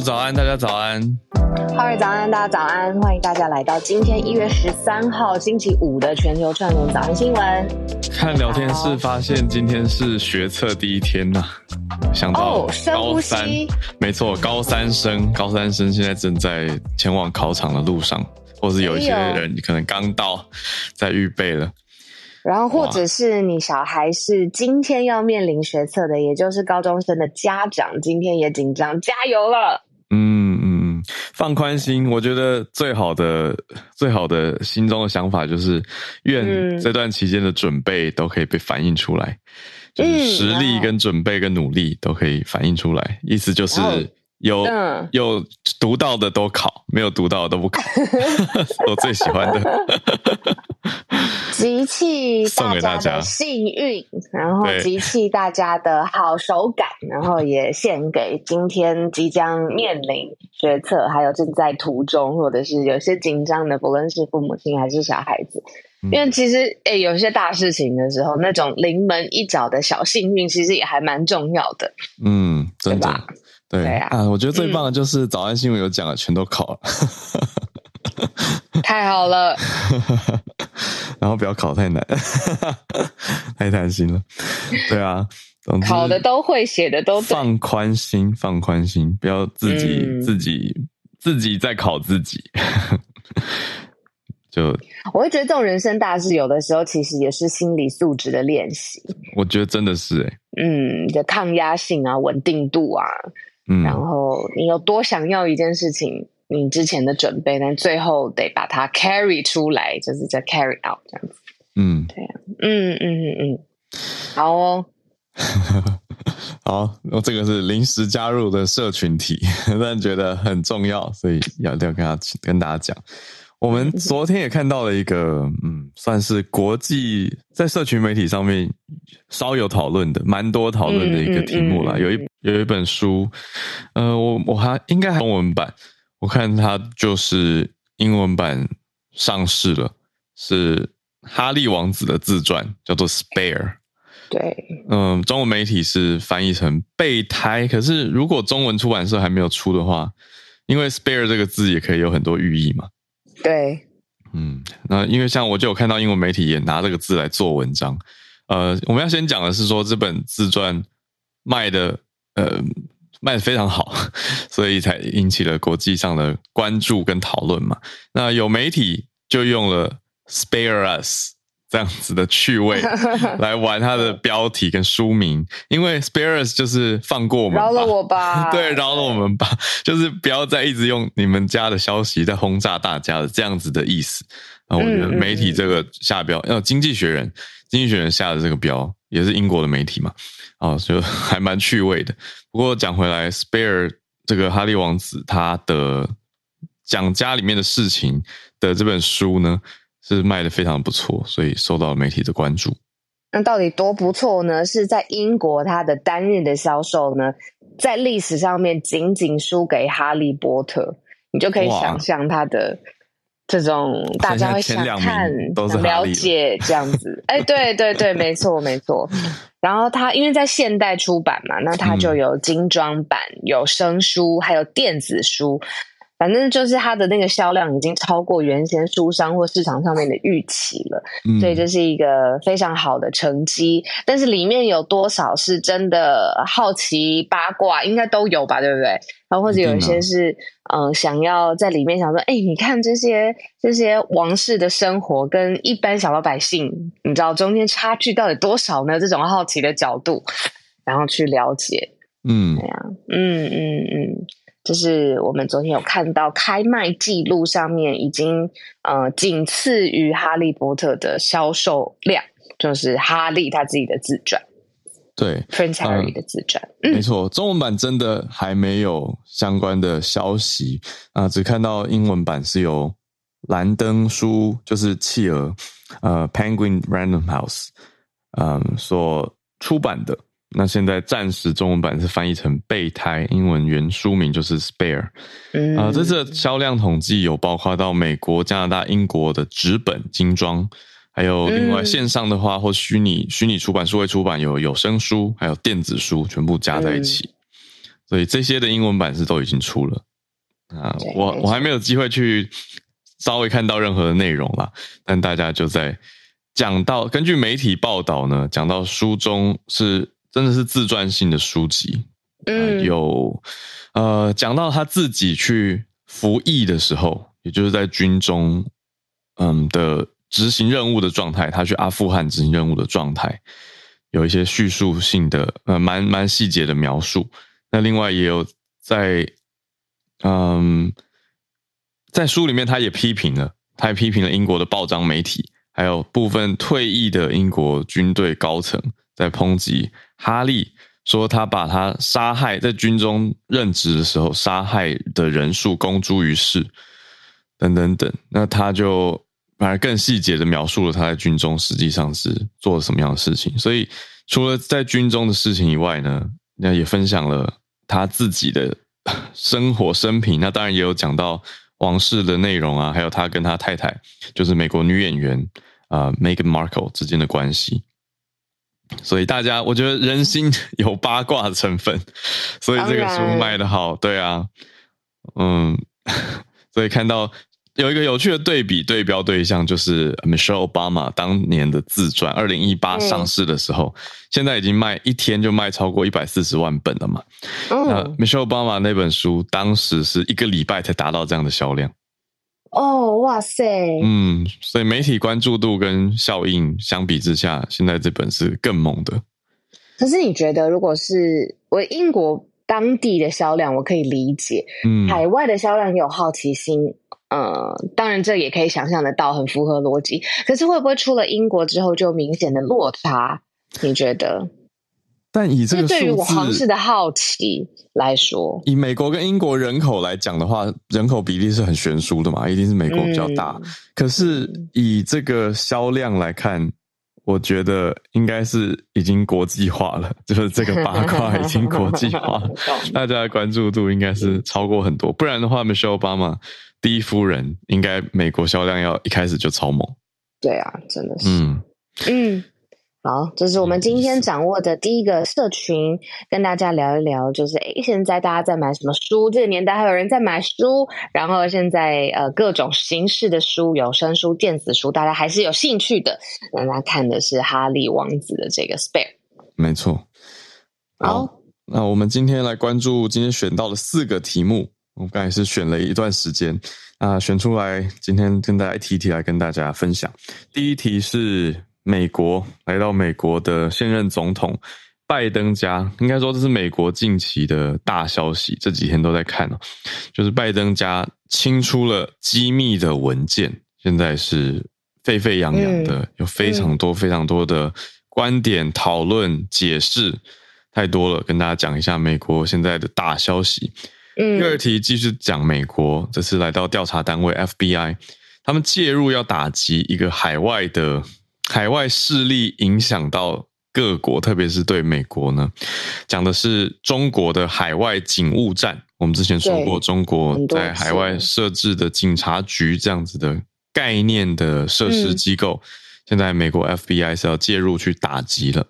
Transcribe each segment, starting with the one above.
早安，大家早安。哈尔早安，大家早安。欢迎大家来到今天一月十三号星期五的全球串联早安新闻。看聊天室发现今天是学测第一天呐、啊，想到高三，哦、没错，高三生，高三生现在正在前往考场的路上，或是有一些人可能刚到，在预备了。然后，或者是你小孩是今天要面临学测的，也就是高中生的家长，今天也紧张，加油了。放宽心，我觉得最好的、最好的心中的想法就是，愿这段期间的准备都可以被反映出来，嗯、就是实力跟准备跟努力都可以反映出来，嗯、意思就是。有、嗯、有读到的都考，没有读到的都不考。我最喜欢的，集气大家的幸运，然后集气大家的好手感，然后也献给今天即将面临决策，还有正在途中或者是有些紧张的，不论是父母亲还是小孩子。嗯、因为其实诶、欸，有些大事情的时候，那种临门一脚的小幸运，其实也还蛮重要的。嗯，真的。对，啊，啊，我觉得最棒的就是早安新闻有讲的，嗯、全都考了，太好了。然后不要考太难，太贪心了。对啊，考的都会，写的都放宽心，放宽心，不要自己、嗯、自己自己在考自己。就我会觉得这种人生大事，有的时候其实也是心理素质的练习。我觉得真的是哎、欸，嗯，的抗压性啊，稳定度啊。嗯，然后你有多想要一件事情，你之前的准备，但最后得把它 carry 出来，就是在 carry out 这样子。嗯，对啊，嗯嗯嗯嗯，好哦，好，我这个是临时加入的社群体，但觉得很重要，所以要要跟他跟大家讲。我们昨天也看到了一个，嗯，算是国际在社群媒体上面稍有讨论的，蛮多讨论的一个题目啦。嗯嗯嗯、有一有一本书，呃，我我还应该还中文版，我看它就是英文版上市了，是哈利王子的自传，叫做《Spare》。对，嗯，中文媒体是翻译成“备胎”，可是如果中文出版社还没有出的话，因为 “spare” 这个字也可以有很多寓意嘛。对，嗯，那因为像我就有看到英文媒体也拿这个字来做文章，呃，我们要先讲的是说这本自传卖的，呃，卖的非常好，所以才引起了国际上的关注跟讨论嘛。那有媒体就用了 “spare us”。这样子的趣味 来玩它的标题跟书名，因为 spare us 就是放过我们，饶了我吧，对，饶了我们吧，就是不要再一直用你们家的消息在轰炸大家的这样子的意思。然后我觉得媒体这个下标，要经济学人，经济学人下的这个标也是英国的媒体嘛，啊，就还蛮趣味的。不过讲回来，spare 这个哈利王子他的讲家里面的事情的这本书呢，是卖的非常不错，所以受到媒体的关注。那到底多不错呢？是在英国，它的单日的销售呢，在历史上面仅仅输给《哈利波特》，你就可以想象它的这种大家会想看、想了解这样子。哎，对对对，没错没错。然后它因为在现代出版嘛，那它就有精装版、嗯、有声书，还有电子书。反正就是它的那个销量已经超过原先书商或市场上面的预期了，嗯、所以这是一个非常好的成绩。但是里面有多少是真的好奇八卦，应该都有吧，对不对？然后或者有一些是嗯、呃，想要在里面想说，哎，你看这些这些王室的生活跟一般小老百姓，你知道中间差距到底多少呢？这种好奇的角度，然后去了解，嗯，对呀，嗯嗯嗯。嗯就是我们昨天有看到开卖记录上面已经呃仅次于《哈利波特》的销售量，就是哈利他自己的自传，对，Prince Harry 的自传，没错，中文版真的还没有相关的消息啊、呃，只看到英文版是由兰登书，就是企鹅，呃，Penguin Random House，嗯、呃，所出版的。那现在暂时中文版是翻译成备胎，英文原书名就是 Spare。嗯，啊、呃，这次销量统计有包括到美国、加拿大、英国的纸本精装，还有另外线上的话或虚拟虚拟出版、数位出版有有声书，还有电子书，全部加在一起。所以这些的英文版是都已经出了啊。我我还没有机会去稍微看到任何的内容啦，但大家就在讲到，根据媒体报道呢，讲到书中是真的是自传性的书籍，嗯，有呃讲到他自己去服役的时候，也就是在军中，嗯的执行任务的状态，他去阿富汗执行任务的状态，有一些叙述性的呃蛮蛮细节的描述。那另外也有在嗯在书里面，他也批评了，他也批评了英国的报章媒体，还有部分退役的英国军队高层在抨击哈利。说他把他杀害在军中任职的时候杀害的人数公诸于世，等等等。那他就反而更细节的描述了他在军中实际上是做了什么样的事情。所以除了在军中的事情以外呢，那也分享了他自己的 生活生平。那当然也有讲到王室的内容啊，还有他跟他太太就是美国女演员啊、呃、Meghan Markle 之间的关系。所以大家，我觉得人心 有八卦的成分，所以这个书卖的好，对啊，嗯，所以看到有一个有趣的对比对标对象，就是 Michelle Obama 当年的自传，二零一八上市的时候，嗯、现在已经卖一天就卖超过一百四十万本了嘛。嗯、那 Michelle Obama 那本书当时是一个礼拜才达到这样的销量。哦，哇塞！嗯，所以媒体关注度跟效应相比之下，现在这本是更猛的。可是你觉得，如果是我英国当地的销量，我可以理解。嗯，海外的销量也有好奇心。呃，当然这也可以想象得到，很符合逻辑。可是会不会出了英国之后就明显的落差？你觉得？但以这个对于我皇室的好奇来说，以美国跟英国人口来讲的话，人口比例是很悬殊的嘛，一定是美国比较大。嗯、可是以这个销量来看，我觉得应该是已经国际化了，就是这个八卦已经国际化了，大家的关注度应该是超过很多。不然的话，Michelle Obama 第一夫人应该美国销量要一开始就超猛。对啊，真的是，嗯嗯。好，这是我们今天掌握的第一个社群，跟大家聊一聊，就是诶，现在大家在买什么书？这个年代还有人在买书，然后现在呃各种形式的书，有声书、电子书，大家还是有兴趣的。那大家看的是哈利王子的这个 Spare，没错。好，那我们今天来关注今天选到的四个题目，我们刚才是选了一段时间啊，选出来今天跟大家一题一题来跟大家分享。第一题是。美国来到美国的现任总统拜登家，应该说这是美国近期的大消息，这几天都在看哦。就是拜登家清出了机密的文件，现在是沸沸扬扬的，有非常多非常多的观点讨论解释，太多了，跟大家讲一下美国现在的大消息。第二题继续讲美国，这次来到调查单位 FBI，他们介入要打击一个海外的。海外势力影响到各国，特别是对美国呢，讲的是中国的海外警务站。我们之前说过，中国在海外设置的警察局这样子的概念的设施机构，现在美国 FBI 是要介入去打击了。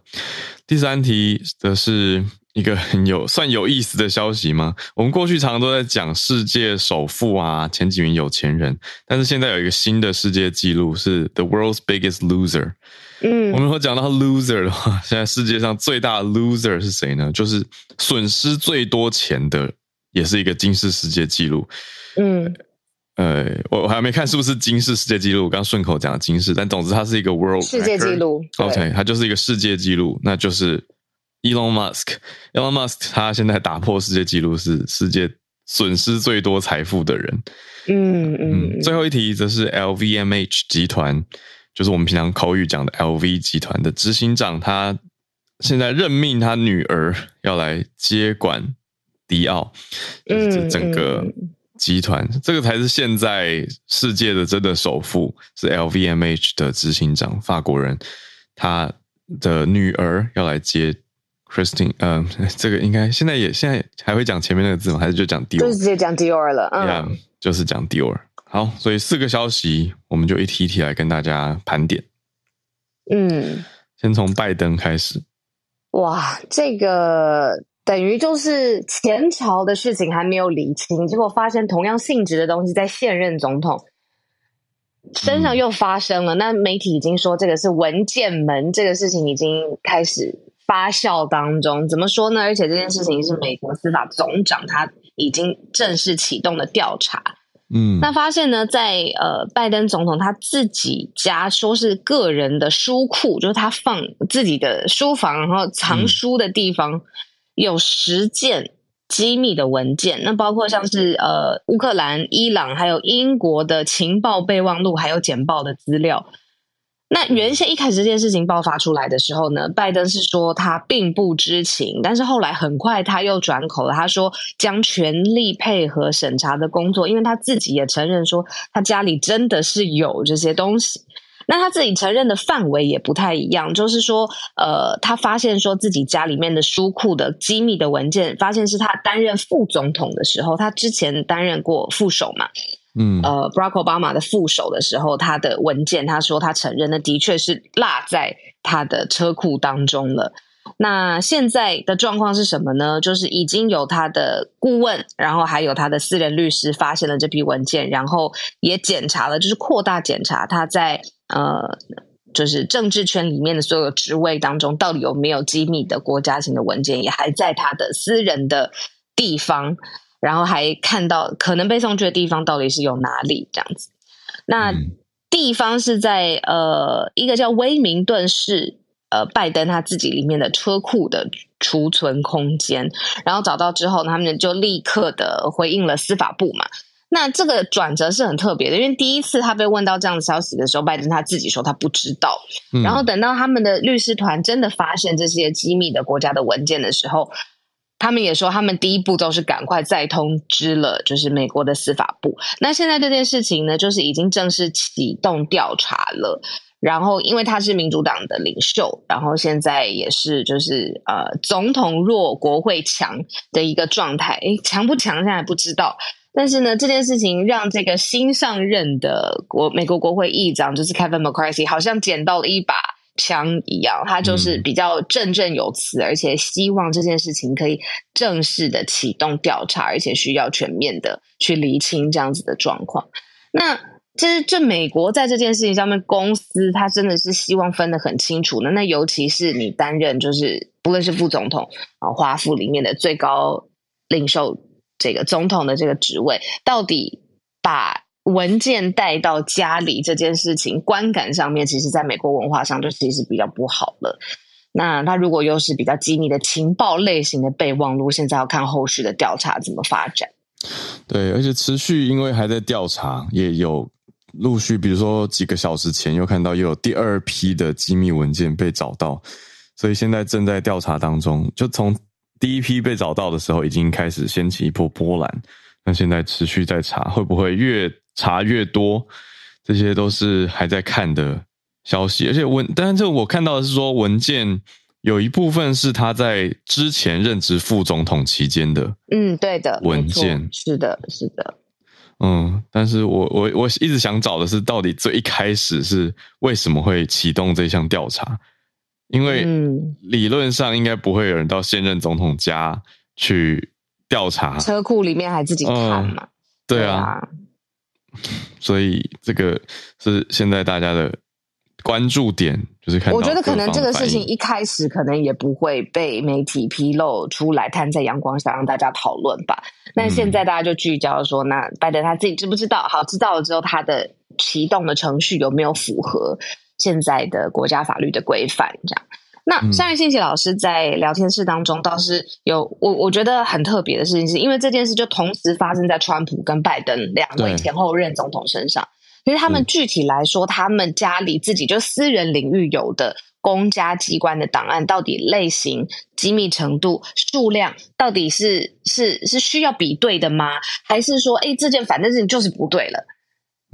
第三题的是一个很有算有意思的消息吗？我们过去常常都在讲世界首富啊，前几名有钱人，但是现在有一个新的世界纪录是 The World's Biggest Loser。嗯，我们如果讲到 loser 的话，现在世界上最大的 loser 是谁呢？就是损失最多钱的，也是一个金氏世界纪录。嗯，呃，我我还没看是不是金氏世界纪录，我刚顺口讲的金氏，但总之它是一个 world 世界纪录。OK，它就是一个世界纪录，那就是。Elon Musk，Elon Musk，他现在打破世界纪录，是世界损失最多财富的人。嗯嗯，嗯。最后一题则是 LVMH 集团，就是我们平常口语讲的 LV 集团的执行长，他现在任命他女儿要来接管迪奥，就是整个集团，这个才是现在世界的真的首富，是 LVMH 的执行长，法国人，他的女儿要来接。Christine，嗯，这个应该现在也现在还会讲前面那个字吗？还是就讲 Dior？就是直接讲 Dior 了，嗯，yeah, 就是讲 Dior。好，所以四个消息，我们就一题一题来跟大家盘点。嗯，先从拜登开始。哇，这个等于就是前朝的事情还没有理清，结果发生同样性质的东西在现任总统身上又发生了。嗯、那媒体已经说这个是文件门，这个事情已经开始发酵当中。怎么说呢？而且这件事情是美国司法总长他已经正式启动的调查。嗯，那发现呢，在呃拜登总统他自己家说是个人的书库，就是他放自己的书房，然后藏书的地方。嗯有十件机密的文件，那包括像是呃乌克兰、伊朗还有英国的情报备忘录，还有简报的资料。那原先一开始这件事情爆发出来的时候呢，拜登是说他并不知情，但是后来很快他又转口了，他说将全力配合审查的工作，因为他自己也承认说他家里真的是有这些东西。那他自己承认的范围也不太一样，就是说，呃，他发现说自己家里面的书库的机密的文件，发现是他担任副总统的时候，他之前担任过副手嘛，嗯，呃，Barack Obama 的副手的时候，他的文件，他说他承认，那的确是落在他的车库当中了。那现在的状况是什么呢？就是已经有他的顾问，然后还有他的私人律师发现了这批文件，然后也检查了，就是扩大检查他在呃，就是政治圈里面的所有职位当中，到底有没有机密的国家型的文件，也还在他的私人的地方，然后还看到可能被送去的地方到底是有哪里这样子。那地方是在呃一个叫威明顿市。呃，拜登他自己里面的车库的储存空间，然后找到之后，他们就立刻的回应了司法部嘛。那这个转折是很特别的，因为第一次他被问到这样的消息的时候，拜登他自己说他不知道。嗯、然后等到他们的律师团真的发现这些机密的国家的文件的时候，他们也说他们第一步都是赶快再通知了，就是美国的司法部。那现在这件事情呢，就是已经正式启动调查了。然后，因为他是民主党的领袖，然后现在也是就是呃，总统弱国会强的一个状态。诶，强不强现在不知道。但是呢，这件事情让这个新上任的国美国国会议长就是 Kevin McCarthy 好像捡到了一把枪一样，他就是比较振振有词，而且希望这件事情可以正式的启动调查，而且需要全面的去厘清这样子的状况。那。其实，这美国在这件事情上面，公司他真的是希望分得很清楚的。那尤其是你担任，就是不论是副总统啊，华府里面的最高领袖，这个总统的这个职位，到底把文件带到家里这件事情，观感上面，其实在美国文化上就其实比较不好了。那他如果又是比较机密的情报类型的备忘录，现在要看后续的调查怎么发展。对，而且持续，因为还在调查，也有。陆续，比如说几个小时前又看到又有第二批的机密文件被找到，所以现在正在调查当中。就从第一批被找到的时候，已经开始掀起一波波澜。那现在持续在查，会不会越查越多？这些都是还在看的消息。而且文，但是这我看到的是说，文件有一部分是他在之前任职副总统期间的。嗯，对的，文件是的，是的。嗯，但是我我我一直想找的是，到底最一开始是为什么会启动这项调查？因为理论上应该不会有人到现任总统家去调查，车库里面还自己看嘛？嗯、对啊，对啊，所以这个是现在大家的。关注点就是看，我觉得可能这个事情一开始可能也不会被媒体披露出来，摊在阳光下让大家讨论吧。那现在大家就聚焦说，那拜登他自己知不知道？好，知道了之后，他的启动的程序有没有符合现在的国家法律的规范？这样。那夏元信息老师在聊天室当中倒是有我我觉得很特别的事情，是因为这件事就同时发生在川普跟拜登两位前后任总统身上。其实他们具体来说，他们家里自己就私人领域有的公家机关的档案，到底类型、机密程度、数量，到底是是是需要比对的吗？还是说，哎，这件反正事情就是不对了？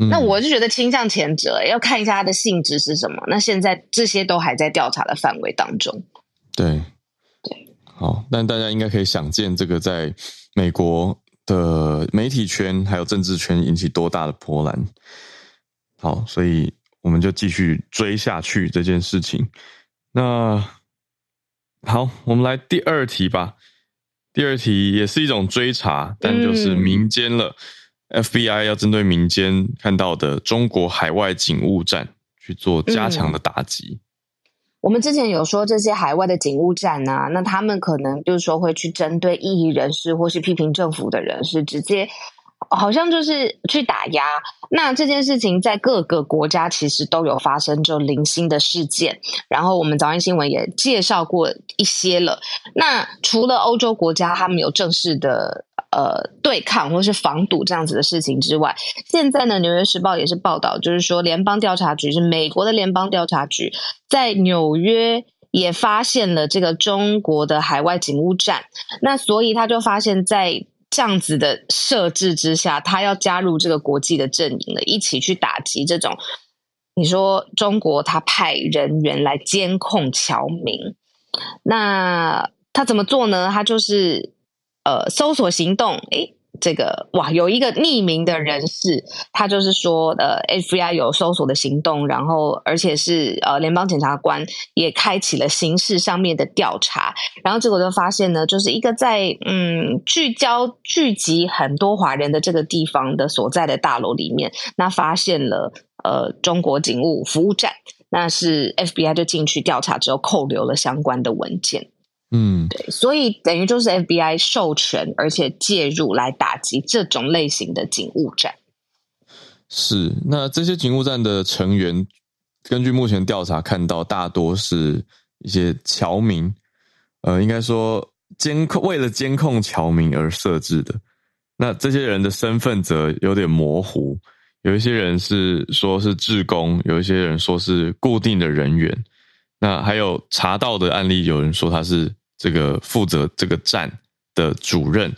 嗯、那我就觉得倾向前者，要看一下它的性质是什么。那现在这些都还在调查的范围当中。对对，好，但大家应该可以想见，这个在美国的媒体圈还有政治圈引起多大的波澜。好，所以我们就继续追下去这件事情。那好，我们来第二题吧。第二题也是一种追查，但就是民间了。嗯、FBI 要针对民间看到的中国海外警务站去做加强的打击。我们之前有说这些海外的警务站啊，那他们可能就是说会去针对异议人士或是批评政府的人，是直接。好像就是去打压，那这件事情在各个国家其实都有发生，就零星的事件。然后我们早安新闻也介绍过一些了。那除了欧洲国家他们有正式的呃对抗或是防堵这样子的事情之外，现在呢，《纽约时报》也是报道，就是说联邦调查局是美国的联邦调查局，在纽约也发现了这个中国的海外警务站。那所以他就发现，在这样子的设置之下，他要加入这个国际的阵营了，一起去打击这种。你说中国他派人员来监控侨民，那他怎么做呢？他就是呃搜索行动，诶这个哇，有一个匿名的人士，他就是说，呃，FBI 有搜索的行动，然后而且是呃，联邦检察官也开启了刑事上面的调查，然后结果就发现呢，就是一个在嗯聚焦聚集很多华人的这个地方的所在的大楼里面，那发现了呃中国警务服务站，那是 FBI 就进去调查之后扣留了相关的文件。嗯，对，所以等于就是 FBI 授权而且介入来打击这种类型的警务站。是，那这些警务站的成员，根据目前调查看到，大多是一些侨民，呃，应该说监控为了监控侨民而设置的。那这些人的身份则有点模糊，有一些人是说是志工，有一些人说是固定的人员。那还有查到的案例，有人说他是。这个负责这个站的主任，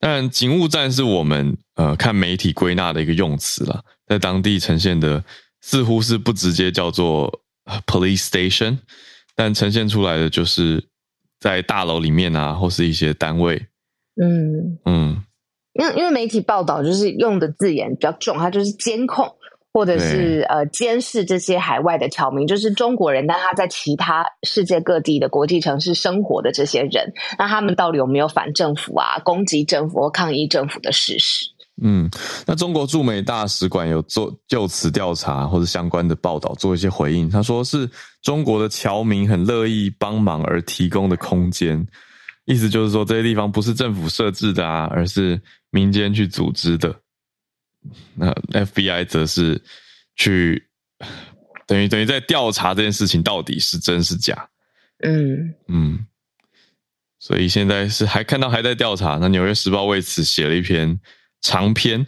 当然警务站是我们呃看媒体归纳的一个用词了，在当地呈现的似乎是不直接叫做 police station，但呈现出来的就是在大楼里面啊，或是一些单位。嗯嗯，因为因为媒体报道就是用的字眼比较重，它就是监控。或者是呃监视这些海外的侨民，就是中国人，但他在其他世界各地的国际城市生活的这些人，那他们到底有没有反政府啊、攻击政府或抗议政府的事实？嗯，那中国驻美大使馆有做就此调查或者相关的报道做一些回应，他说是中国的侨民很乐意帮忙而提供的空间，意思就是说这些地方不是政府设置的啊，而是民间去组织的。那 FBI 则是去等于等于在调查这件事情到底是真是假，嗯嗯，所以现在是还看到还在调查。那《纽约时报》为此写了一篇长篇，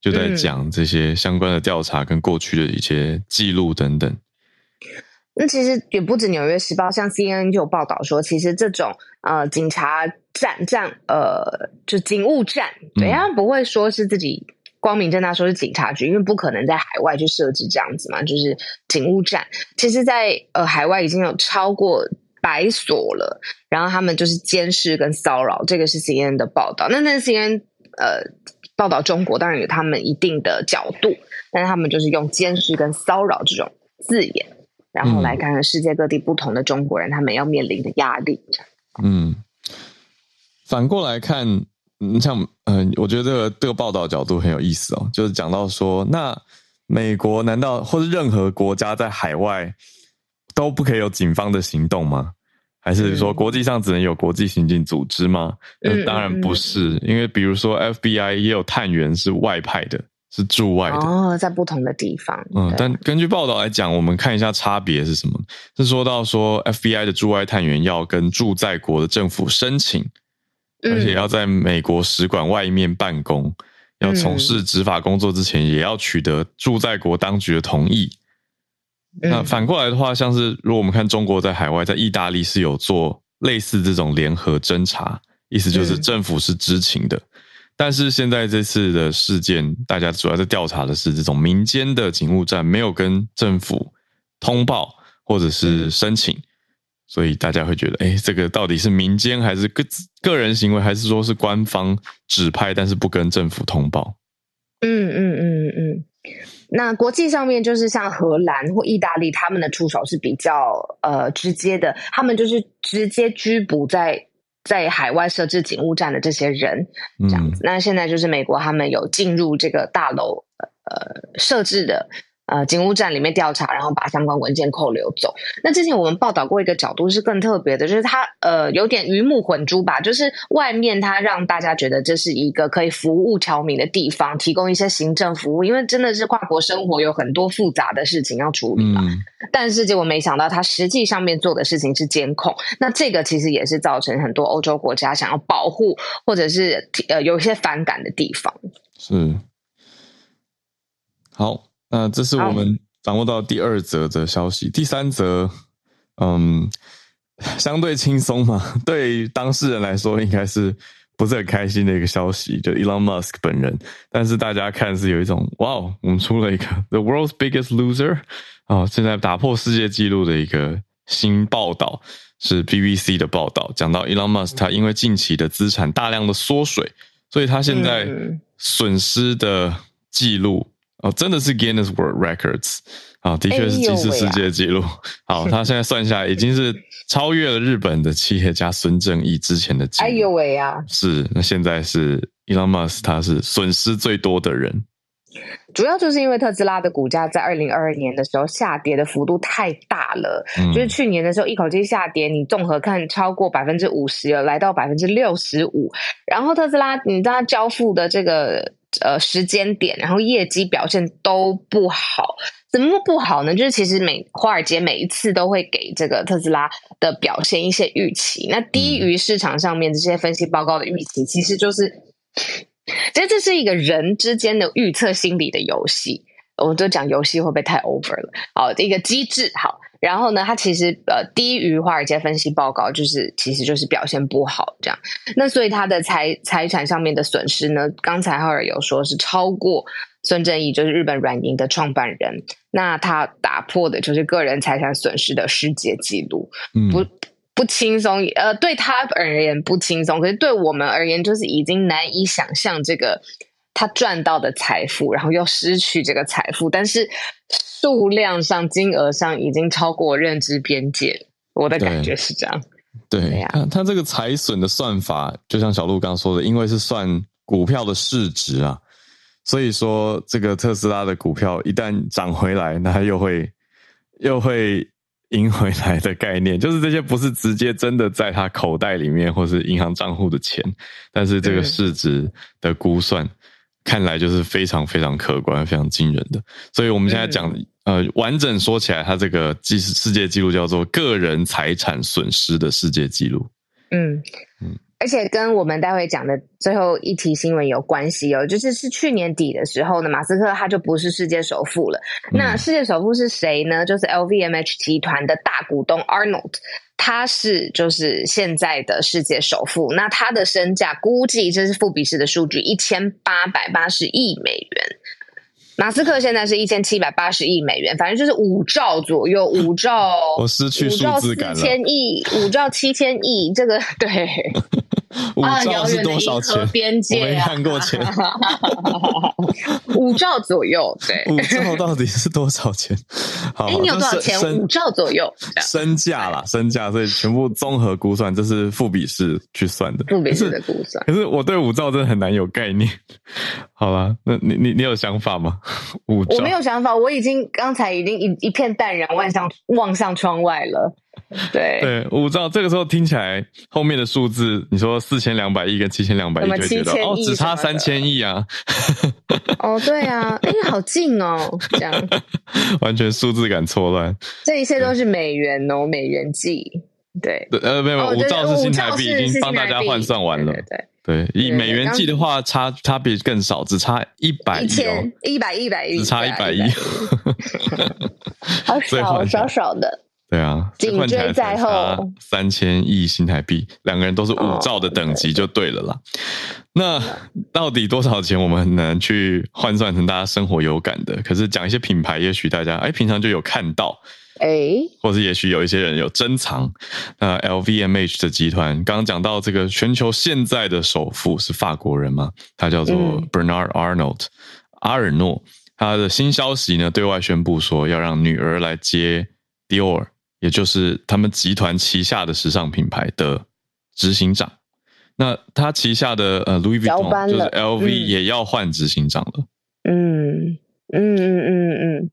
就在讲这些相关的调查跟过去的一些记录等等。那其实也不止《纽约时报》，像 CNN 就有报道说，其实这种呃警察站站呃就警务站，对呀，不会说是自己。光明正大说是警察局，因为不可能在海外去设置这样子嘛，就是警务站。其实在，在呃海外已经有超过百所了，然后他们就是监视跟骚扰。这个是 CNN 的报道。那那 CNN 呃报道中国，当然有他们一定的角度，但是他们就是用监视跟骚扰这种字眼，然后来看看世界各地不同的中国人他们要面临的压力。嗯，反过来看。你像，嗯、呃，我觉得这个这个报道角度很有意思哦，就是讲到说，那美国难道或是任何国家在海外都不可以有警方的行动吗？还是说国际上只能有国际刑警组织吗？嗯，当然不是，因为比如说 FBI 也有探员是外派的，是驻外的哦，在不同的地方。嗯，但根据报道来讲，我们看一下差别是什么？是说到说 FBI 的驻外探员要跟驻在国的政府申请。而且要在美国使馆外面办公，嗯、要从事执法工作之前，也要取得驻在国当局的同意。嗯、那反过来的话，像是如果我们看中国在海外，在意大利是有做类似这种联合侦查，意思就是政府是知情的。嗯、但是现在这次的事件，大家主要在调查的是这种民间的警务站没有跟政府通报或者是申请。嗯所以大家会觉得，哎，这个到底是民间还是个个人行为，还是说是官方指派，但是不跟政府通报？嗯嗯嗯嗯。那国际上面就是像荷兰或意大利，他们的出手是比较呃直接的，他们就是直接拘捕在在海外设置警务站的这些人，这样子。嗯、那现在就是美国他们有进入这个大楼呃设置的。呃，警务站里面调查，然后把相关文件扣留走。那之前我们报道过一个角度是更特别的，就是他呃有点鱼目混珠吧，就是外面他让大家觉得这是一个可以服务侨民的地方，提供一些行政服务，因为真的是跨国生活有很多复杂的事情要处理嘛。嗯、但是结果没想到，他实际上面做的事情是监控。那这个其实也是造成很多欧洲国家想要保护或者是呃有一些反感的地方。是，好。那这是我们掌握到第二则的消息，第三则，嗯，相对轻松嘛，对当事人来说应该是不是很开心的一个消息，就 Elon Musk 本人，但是大家看是有一种哇，我们出了一个 The World's Biggest Loser 啊，现在打破世界纪录的一个新报道，是 BBC 的报道，讲到 Elon Musk 他因为近期的资产大量的缩水，所以他现在损失的记录。哦，真的是 Guinness World Records 啊，的确是吉尼斯世界纪录。好，他现在算下来已经是超越了日本的企业家孙正义之前的记录。哎呦喂呀！是，那现在是 Elon Musk，他是损失最多的人。主要就是因为特斯拉的股价在二零二二年的时候下跌的幅度太大了，嗯、就是去年的时候一口气下跌，你综合看超过百分之五十了，来到百分之六十五。然后特斯拉，你知道他交付的这个。呃，时间点，然后业绩表现都不好，怎么不好呢？就是其实每华尔街每一次都会给这个特斯拉的表现一些预期，那低于市场上面这些分析报告的预期，其实就是，其实这是一个人之间的预测心理的游戏。我们就讲游戏会不会太 over 了？好，一个机制好。然后呢，它其实呃低于华尔街分析报告，就是其实就是表现不好这样。那所以它的财财产上面的损失呢，刚才浩尔有说是超过孙正义，就是日本软银的创办人，那他打破的就是个人财产损失的世界纪录，嗯、不不轻松。呃，对他而言不轻松，可是对我们而言，就是已经难以想象这个他赚到的财富，然后又失去这个财富，但是。数量上、金额上已经超过认知边界，我的感觉是这样。对，对呀，他这个财损的算法，就像小鹿刚刚说的，因为是算股票的市值啊，所以说这个特斯拉的股票一旦涨回来，那它又会又会赢回来的概念，就是这些不是直接真的在他口袋里面或是银行账户的钱，但是这个市值的估算。嗯看来就是非常非常可观、非常惊人的，所以我们现在讲，呃，完整说起来，它这个纪世界纪录叫做个人财产损失的世界纪录。嗯嗯，而且跟我们待会讲的最后一题新闻有关系哦，就是是去年底的时候呢，马斯克他就不是世界首富了。那世界首富是谁呢？就是 LVMH 集团的大股东 Arnold。他是就是现在的世界首富，那他的身价估计，这是富比士的数据，一千八百八十亿美元。马斯克现在是一千七百八十亿美元，反正就是五兆左右，五兆，我失去数字感了，五兆四千亿，五兆七千亿，这个对。五兆是多少钱？边界啊、我没看过钱。五兆左右，对。五兆到底是多少钱？好，欸、你有多少钱？五兆左右。身价啦，身价，所以全部综合估算，这是富比式去算的。富比式的估算。可是我对五兆真的很难有概念。好吧，那你你你有想法吗？五兆？我没有想法，我已经刚才已经一一片淡然，望向望向窗外了。对 对，五兆这个时候听起来后面的数字，你说四千两百亿跟七千两百亿，就觉得哦，只差三千亿啊！哦，对啊，哎，好近哦，这样 完全数字感错乱。这一切都是美元哦，美元计。对，呃，没有，五兆是新台币，已经帮大家换算完了。对对，以美元计的话，差差别更少，只差一百亿，一百一百亿，只差一百亿，好少少少的。对啊，紧追在后，三千亿新台币，两个人都是五兆的等级就对了啦。那到底多少钱？我们很难去换算成大家生活有感的。可是讲一些品牌，也许大家哎平常就有看到，哎，或者也许有一些人有珍藏。那 LVMH 的集团刚刚讲到这个全球现在的首富是法国人嘛？他叫做 Bernard Arnault，阿尔诺。他的新消息呢，对外宣布说要让女儿来接 Dior。也就是他们集团旗下的时尚品牌的执行长。那他旗下的呃 Louis Vuitton 就是 LV 也要换执行长了。嗯嗯嗯嗯嗯，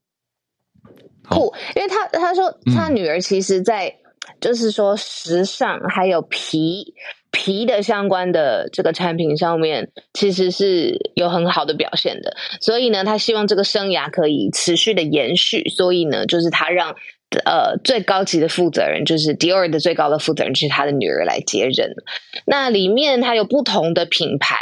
酷，因为他他说他女儿其实，在就是说时尚还有皮皮的相关的这个产品上面，其实是有很好的表现的。所以呢，他希望这个生涯可以持续的延续。所以呢，就是他让。呃，最高级的负责人就是迪奥的最高的负责人，就是他的女儿来接任。那里面它有不同的品牌，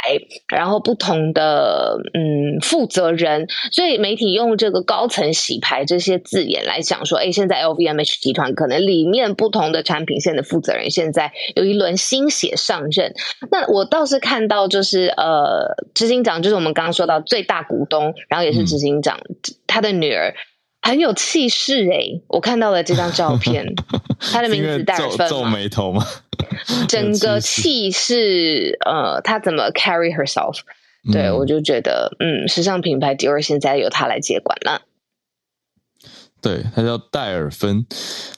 然后不同的嗯负责人，所以媒体用这个高层洗牌这些字眼来讲说，哎，现在 LVMH 集团可能里面不同的产品线的负责人现在有一轮新血上任。那我倒是看到，就是呃，执行长就是我们刚刚说到最大股东，然后也是执行长，他的女儿。很有气势诶，我看到了这张照片，他的名字戴尔芬皱眉头吗？整个气势，呃，他怎么 carry herself？对、嗯、我就觉得，嗯，时尚品牌迪奥现在由他来接管了。对，他叫戴尔芬。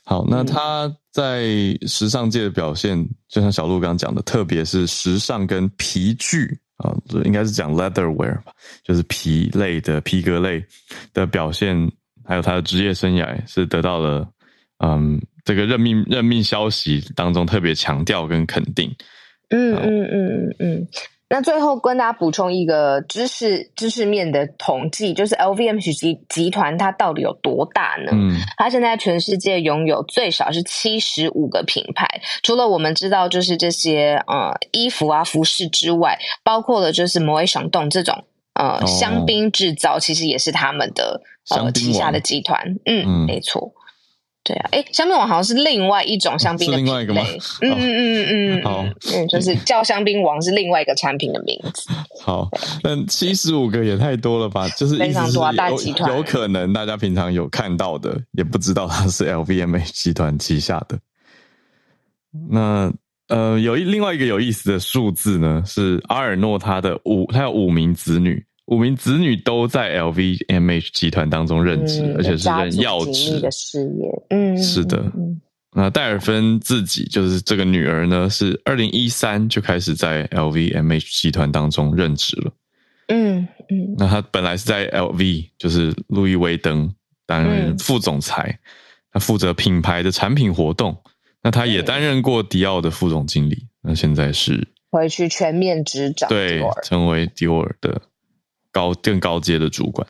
好，那他在时尚界的表现，嗯、就像小鹿刚刚讲的，特别是时尚跟皮具啊，应该是讲 leather wear 吧，就是皮类的皮革类的表现。还有他的职业生涯是得到了，嗯，这个任命任命消息当中特别强调跟肯定。嗯嗯嗯嗯嗯。那最后跟大家补充一个知识知识面的统计，就是 LVMH 集集团它到底有多大呢？嗯，它现在全世界拥有最少是七十五个品牌，除了我们知道就是这些呃衣服啊服饰之外，包括了就是摩埃尚栋这种。呃，香槟制造其实也是他们的呃旗下的集团，嗯，嗯没错，对啊，哎香槟王好像是另外一种香槟的品类，是另外一个吗？嗯嗯嗯嗯，好，嗯，就是叫香槟王是另外一个产品的名字。好，那七十五个也太多了吧？就是非常多啊，大集团有可能大家平常有看到的，也不知道它是 LVMH 集团旗下的。那。呃，有一另外一个有意思的数字呢，是阿尔诺他的五，他有五名子女，五名子女都在 LVMH 集团当中任职，嗯、而且是任要职的事业。嗯，是的。嗯、那戴尔芬自己就是这个女儿呢，是二零一三就开始在 LVMH 集团当中任职了。嗯嗯。那她本来是在 LV，就是路易威登担任副总裁，她负责品牌的产品活动。那她也担任过迪奥的副总经理，那现在是回去全面执掌，对，成为迪奥的高更高阶的主管。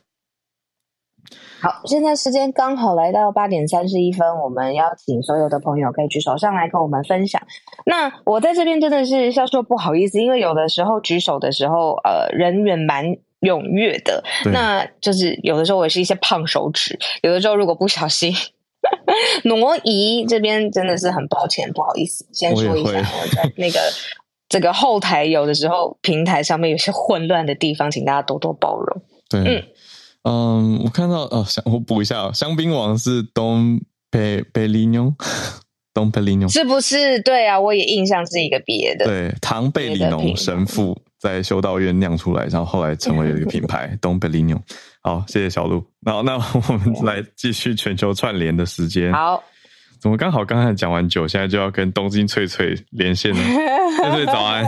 好，现在时间刚好来到八点三十一分，我们邀请所有的朋友可以举手上来跟我们分享。那我在这边真的是要说不好意思，因为有的时候举手的时候，呃，人员蛮踊跃的，那就是有的时候我也是一些胖手指，有的时候如果不小心。挪移这边真的是很抱歉，不好意思，先说一下，我在那个这个后台有的时候平台上面有些混乱的地方，请大家多多包容。对，嗯嗯，我看到哦，想我补一下，香槟王是东北北利侬，东佩利侬是不是？对啊，我也印象是一个别的，对，唐贝里农神父在修道院酿出来，然后后来成为了一个品牌，东佩利侬。好，谢谢小鹿。那那我们来继续全球串联的时间。好，怎么刚好刚才讲完酒，现在就要跟东京翠翠连线呢？翠翠早安，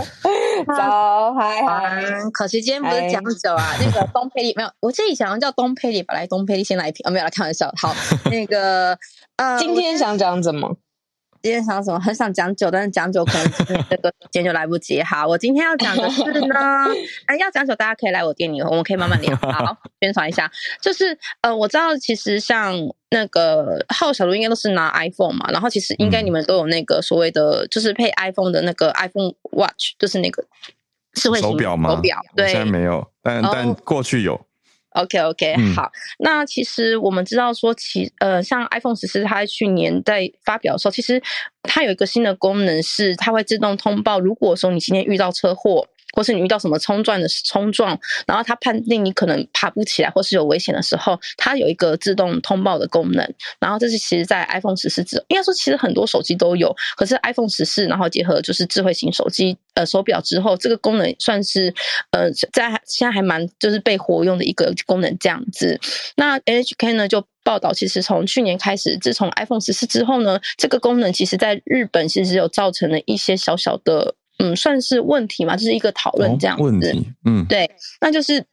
早，嗨嗨。可惜今天不是讲酒啊，那个东佩利没有，我自己想要叫东佩利，本来东佩利先来一瓶，哦，没有来开玩笑。好，那个呃，今天想讲什么？今天想什么？很想讲酒，但是讲酒可能今天这个时间就来不及。好，我今天要讲的是呢，哎，要讲酒，大家可以来我店里，我们可以慢慢聊。好，宣传一下，就是呃，我知道其实像那个浩小路应该都是拿 iPhone 嘛，然后其实应该你们都有那个所谓的，就是配 iPhone 的那个 iPhone Watch，就是那个智慧手表吗？手表，对，现在没有，但但过去有。OK OK，嗯，好。那其实我们知道说，其呃，像 iPhone 十四，它在去年在发表的时候，其实它有一个新的功能是，它会自动通报，如果说你今天遇到车祸，或是你遇到什么冲撞的冲撞，然后它判定你可能爬不起来或是有危险的时候，它有一个自动通报的功能。然后这是其实在 iPhone 十四之，应该说其实很多手机都有，可是 iPhone 十四然后结合就是智慧型手机呃手表之后，这个功能算是呃在现在还蛮就是被活用的一个功能这样子。那 NHK 呢就报道，其实从去年开始，自从 iPhone 十四之后呢，这个功能其实在日本其实有造成了一些小小的，嗯，算是问题嘛，就是一个讨论这样子。哦、问题，嗯，对，那就是。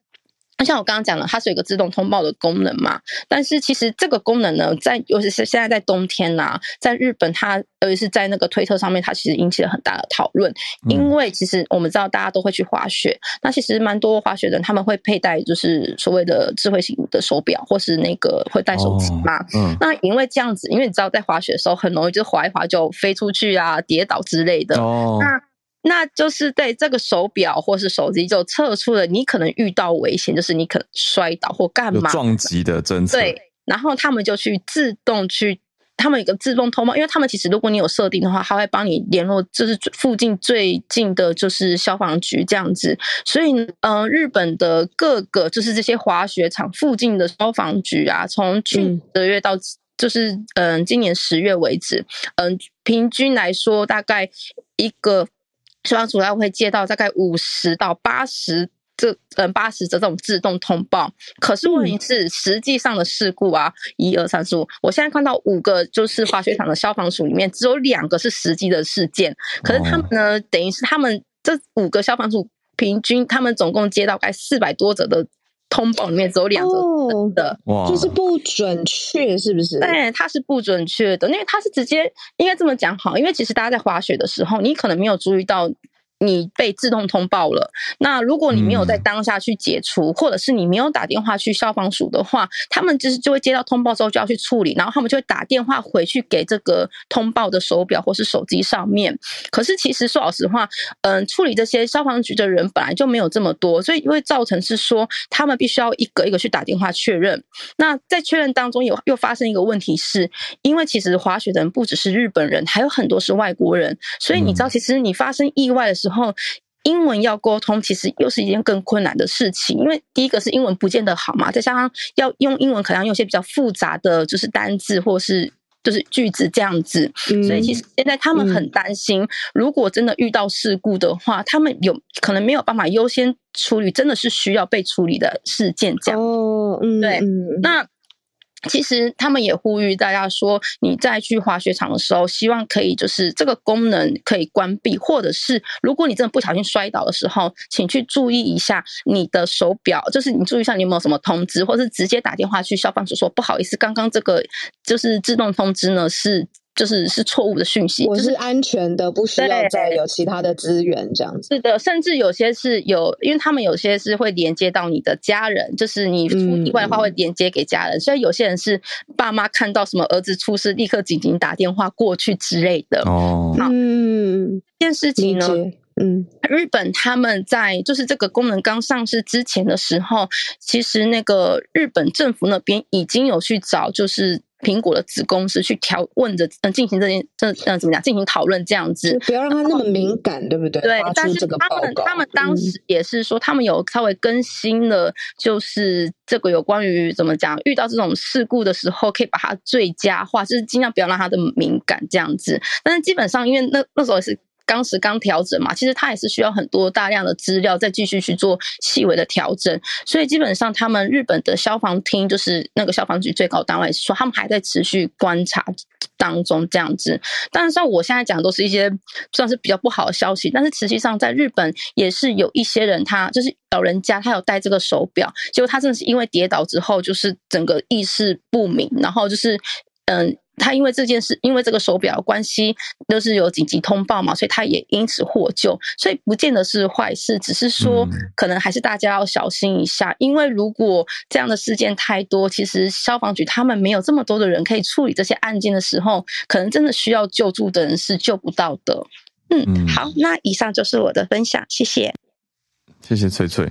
像我刚刚讲的，它是有一个自动通报的功能嘛，但是其实这个功能呢，在尤其是现在在冬天呐、啊，在日本它，它尤其是在那个推特上面，它其实引起了很大的讨论。因为其实我们知道大家都会去滑雪，那其实蛮多滑雪的人他们会佩戴就是所谓的智慧型的手表，或是那个会带手机嘛。嗯。那因为这样子，因为你知道在滑雪的时候很容易就滑一滑就飞出去啊，跌倒之类的。哦。那那就是对这个手表或是手机就测出了你可能遇到危险，就是你可能摔倒或干嘛撞击的侦测。对，然后他们就去自动去，他们有个自动通报，因为他们其实如果你有设定的话，他会帮你联络，就是附近最近的就是消防局这样子。所以，嗯、呃，日本的各个就是这些滑雪场附近的消防局啊，从去年十月到就是嗯、呃、今年十月为止，嗯、呃，平均来说大概一个。消防署要会接到大概五十到八十这嗯八十这种自动通报，可是问题是实际上的事故啊，一二三四五，我现在看到五个就是滑雪场的消防署里面只有两个是实际的事件，可是他们呢，等于是他们这五个消防署平均他们总共接到大概四百多则的。通报里面只有两个的，哇，就是不准确，是不是？对，它是不准确的，因为它是直接应该这么讲好，因为其实大家在滑雪的时候，你可能没有注意到。你被自动通报了，那如果你没有在当下去解除，嗯、或者是你没有打电话去消防署的话，他们就是就会接到通报之后就要去处理，然后他们就会打电话回去给这个通报的手表或是手机上面。可是其实说老实话，嗯，处理这些消防局的人本来就没有这么多，所以会造成是说他们必须要一个一个去打电话确认。那在确认当中有又发生一个问题是，因为其实滑雪的人不只是日本人，还有很多是外国人，所以你知道，其实你发生意外的时候。然后英文要沟通，其实又是一件更困难的事情，因为第一个是英文不见得好嘛，再加上要用英文，可能有些比较复杂的就是单字或是就是句子这样子，嗯、所以其实现在他们很担心，嗯、如果真的遇到事故的话，他们有可能没有办法优先处理，真的是需要被处理的事件这样。哦，嗯，对，那。其实他们也呼吁大家说，你在去滑雪场的时候，希望可以就是这个功能可以关闭，或者是如果你真的不小心摔倒的时候，请去注意一下你的手表，就是你注意一下你有没有什么通知，或是直接打电话去消防署说不好意思，刚刚这个就是自动通知呢是。就是是错误的讯息，我是安全的，不需要再有其他的资源这样子。是的，甚至有些是有，因为他们有些是会连接到你的家人，就是你出意外的话会连接给家人，嗯、所以有些人是爸妈看到什么儿子出事，立刻紧急打电话过去之类的。哦，好嗯，这件事情呢，嗯，日本他们在就是这个功能刚上市之前的时候，其实那个日本政府那边已经有去找，就是。苹果的子公司去调问着，嗯，进行这件，这嗯，怎么讲？进行讨论这样子，不要让他那么敏感，对不对？对，但是他们他们当时也是说，他们有稍微更新了，就是这个有关于怎么讲，遇到这种事故的时候，可以把它最佳化，就是尽量不要让它的敏感这样子。但是基本上，因为那那时候也是。当时刚调整嘛，其实它也是需要很多大量的资料，再继续去做细微的调整。所以基本上，他们日本的消防厅就是那个消防局最高单位说，他们还在持续观察当中这样子。但是像我现在讲的都是一些算是比较不好的消息，但是实际上在日本也是有一些人，他就是老人家，他有戴这个手表，结果他真的是因为跌倒之后，就是整个意识不明，然后就是嗯。他因为这件事，因为这个手表关系，都是有紧急通报嘛，所以他也因此获救，所以不见得是坏事，只是说可能还是大家要小心一下，因为如果这样的事件太多，其实消防局他们没有这么多的人可以处理这些案件的时候，可能真的需要救助的人是救不到的。嗯，好，那以上就是我的分享，谢谢。谢谢翠翠，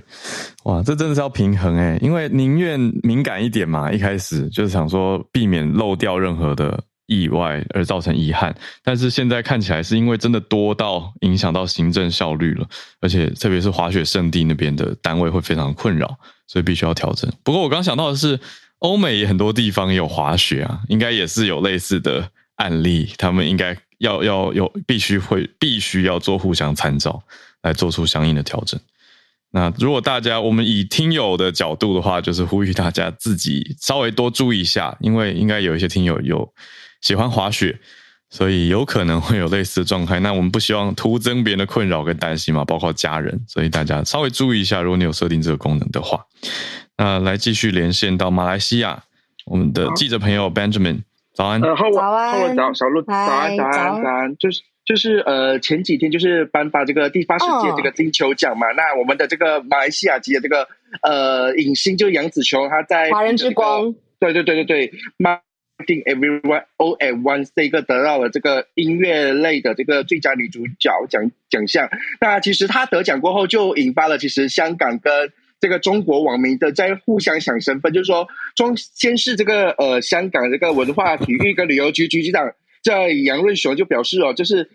哇，这真的是要平衡诶，因为宁愿敏感一点嘛，一开始就是想说避免漏掉任何的意外而造成遗憾，但是现在看起来是因为真的多到影响到行政效率了，而且特别是滑雪胜地那边的单位会非常困扰，所以必须要调整。不过我刚想到的是，欧美很多地方也有滑雪啊，应该也是有类似的案例，他们应该要要有必须会必须要做互相参照，来做出相应的调整。那如果大家我们以听友的角度的话，就是呼吁大家自己稍微多注意一下，因为应该有一些听友有。喜欢滑雪，所以有可能会有类似的状态。那我们不希望徒增别人的困扰跟担心嘛，包括家人，所以大家稍微注意一下。如果你有设定这个功能的话，那来继续连线到马来西亚，我们的记者朋友 Benjamin，早安。呃，早安，早小鹿，早安，早安，早安。就是就是呃，前几天就是颁发这个第八十届这个金球奖嘛。Oh. 那我们的这个马来西亚籍的这个呃影星就是杨紫琼，她在华人之光，对对对对对，马。定 Everyone All at Once 这个得到了这个音乐类的这个最佳女主角奖奖项。那其实她得奖过后，就引发了其实香港跟这个中国网民的在互相抢身份，就是说，中先是这个呃香港这个文化体育跟旅游局局长在杨润雄就表示哦，就是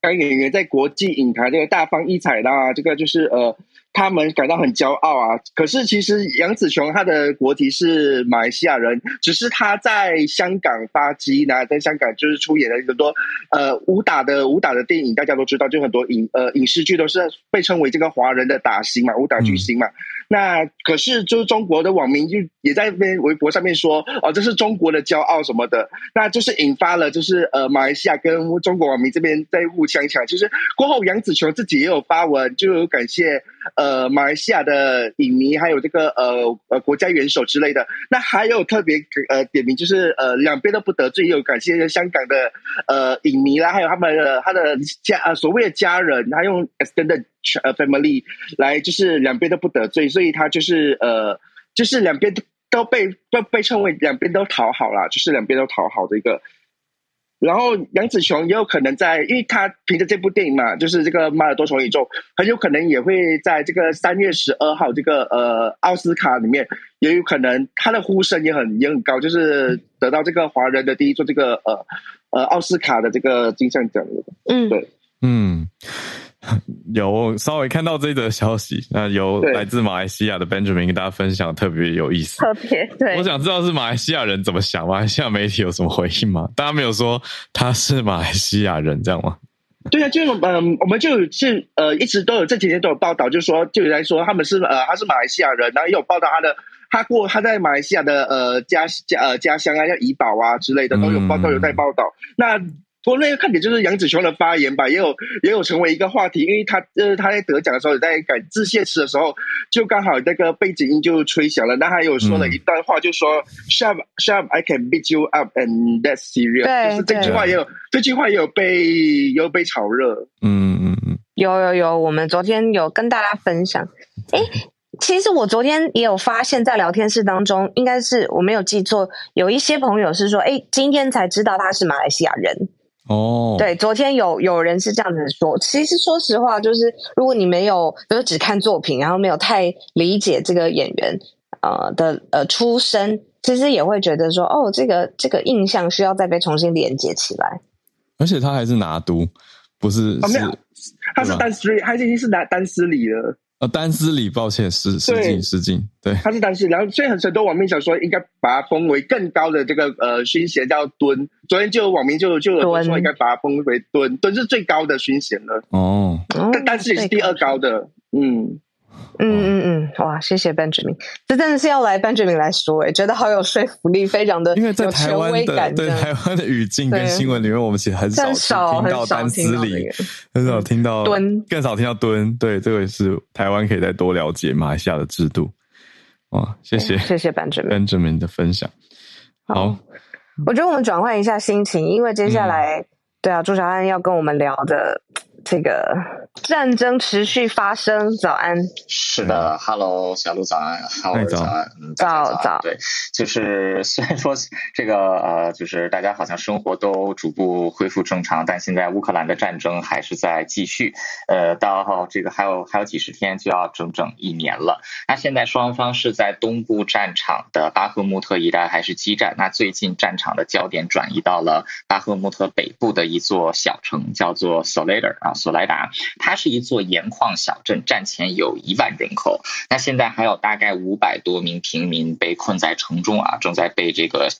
该演员在国际影坛这个大放异彩啦，这个就是呃。他们感到很骄傲啊！可是其实杨紫琼她的国籍是马来西亚人，只是她在香港发迹，那在香港就是出演了很多呃武打的武打的电影，大家都知道，就很多影呃影视剧都是被称为这个华人的打星嘛，武打巨星嘛。那可是，就是中国的网民就也在那边微博上面说，哦，这是中国的骄傲什么的，那就是引发了，就是呃，马来西亚跟中国网民这边在互相抢。其实过后，杨紫琼自己也有发文，就有感谢呃马来西亚的影迷，还有这个呃呃国家元首之类的。那还有特别呃点名，就是呃两边都不得罪，也有感谢香港的呃影迷啦，还有他们的他的家呃所谓的家人，他用 extended。，family 来就是两边都不得罪，所以他就是呃，就是两边都都被都被称为两边都讨好啦，就是两边都讨好的一个。然后杨紫琼也有可能在，因为他凭着这部电影嘛，就是这个《马尔多重宇宙》，很有可能也会在这个三月十二号这个呃奥斯卡里面，也有可能他的呼声也很也很高，就是得到这个华人的第一座这个呃呃奥斯卡的这个金像奖。嗯，对，嗯。有稍微看到这则消息，那由来自马来西亚的 Benjamin 跟大家分享，特别有意思。特别对，我想知道是马来西亚人怎么想，马来西亚媒体有什么回应吗？大家没有说他是马来西亚人这样吗？对啊，就嗯、呃，我们就是呃，一直都有这几天都有报道，就是说就有人说他们是呃，他是马来西亚人，然后也有报道他的他过他在马来西亚的呃家家呃家乡啊，像怡保啊之类的都有报都有在报道。嗯、那不过那个看点就是杨紫琼的发言吧，也有也有成为一个话题，因为他呃他在得奖的时候，在改致谢词的时候，就刚好那个背景音就吹响了，那他有说了一段话，就说、嗯、Shut up, shut up, I can beat you up, and that's serious。对，就是这句话也有这句话也有被也有被炒热。嗯嗯嗯，有有有，我们昨天有跟大家分享。哎，其实我昨天也有发现，在聊天室当中，应该是我没有记错，有一些朋友是说，哎，今天才知道他是马来西亚人。哦，对，昨天有有人是这样子说。其实说实话，就是如果你没有，比如只看作品，然后没有太理解这个演员呃的呃出身，其实也会觉得说，哦，这个这个印象需要再被重新连接起来。而且他还是拿督，不是？哦，没有，他是丹斯里，他已经是拿丹斯里了。呃，丹斯里，抱歉，失失敬失敬，对，他是丹斯里，然后所以很很多网民想说，应该把他封为更高的这个呃勋衔，叫敦。昨天就有网民就就有说，应该把他封为敦，敦是最高的勋衔了。哦，但丹斯也是第二高的，嗯。嗯嗯嗯，哇，谢谢 Benjamin，这真的是要来 Benjamin 来说，哎，觉得好有说服力，非常的，因为在台湾的对台湾的语境跟新闻里面，我们其实很少听到单词里，很少听到蹲，更少听到蹲，对，这个也是台湾可以再多了解马来西亚的制度。哇，谢谢谢谢 Benjamin Benjamin 的分享。好，我觉得我们转换一下心情，因为接下来，对啊，朱小安要跟我们聊的。这个战争持续发生。早安，是的哈喽，小鹿早安，哈喽早安，早早，早对，就是虽然说这个呃，就是大家好像生活都逐步恢复正常，但现在乌克兰的战争还是在继续，呃，到这个还有还有几十天就要整整一年了。那现在双方是在东部战场的巴赫穆特一带还是激战？那最近战场的焦点转移到了巴赫穆特北部的一座小城，叫做 Soledar 啊，索莱达，它是一座盐矿小镇，战前有一万人口，那现在还有大概五百多名平民被困在城中啊，正在被这个。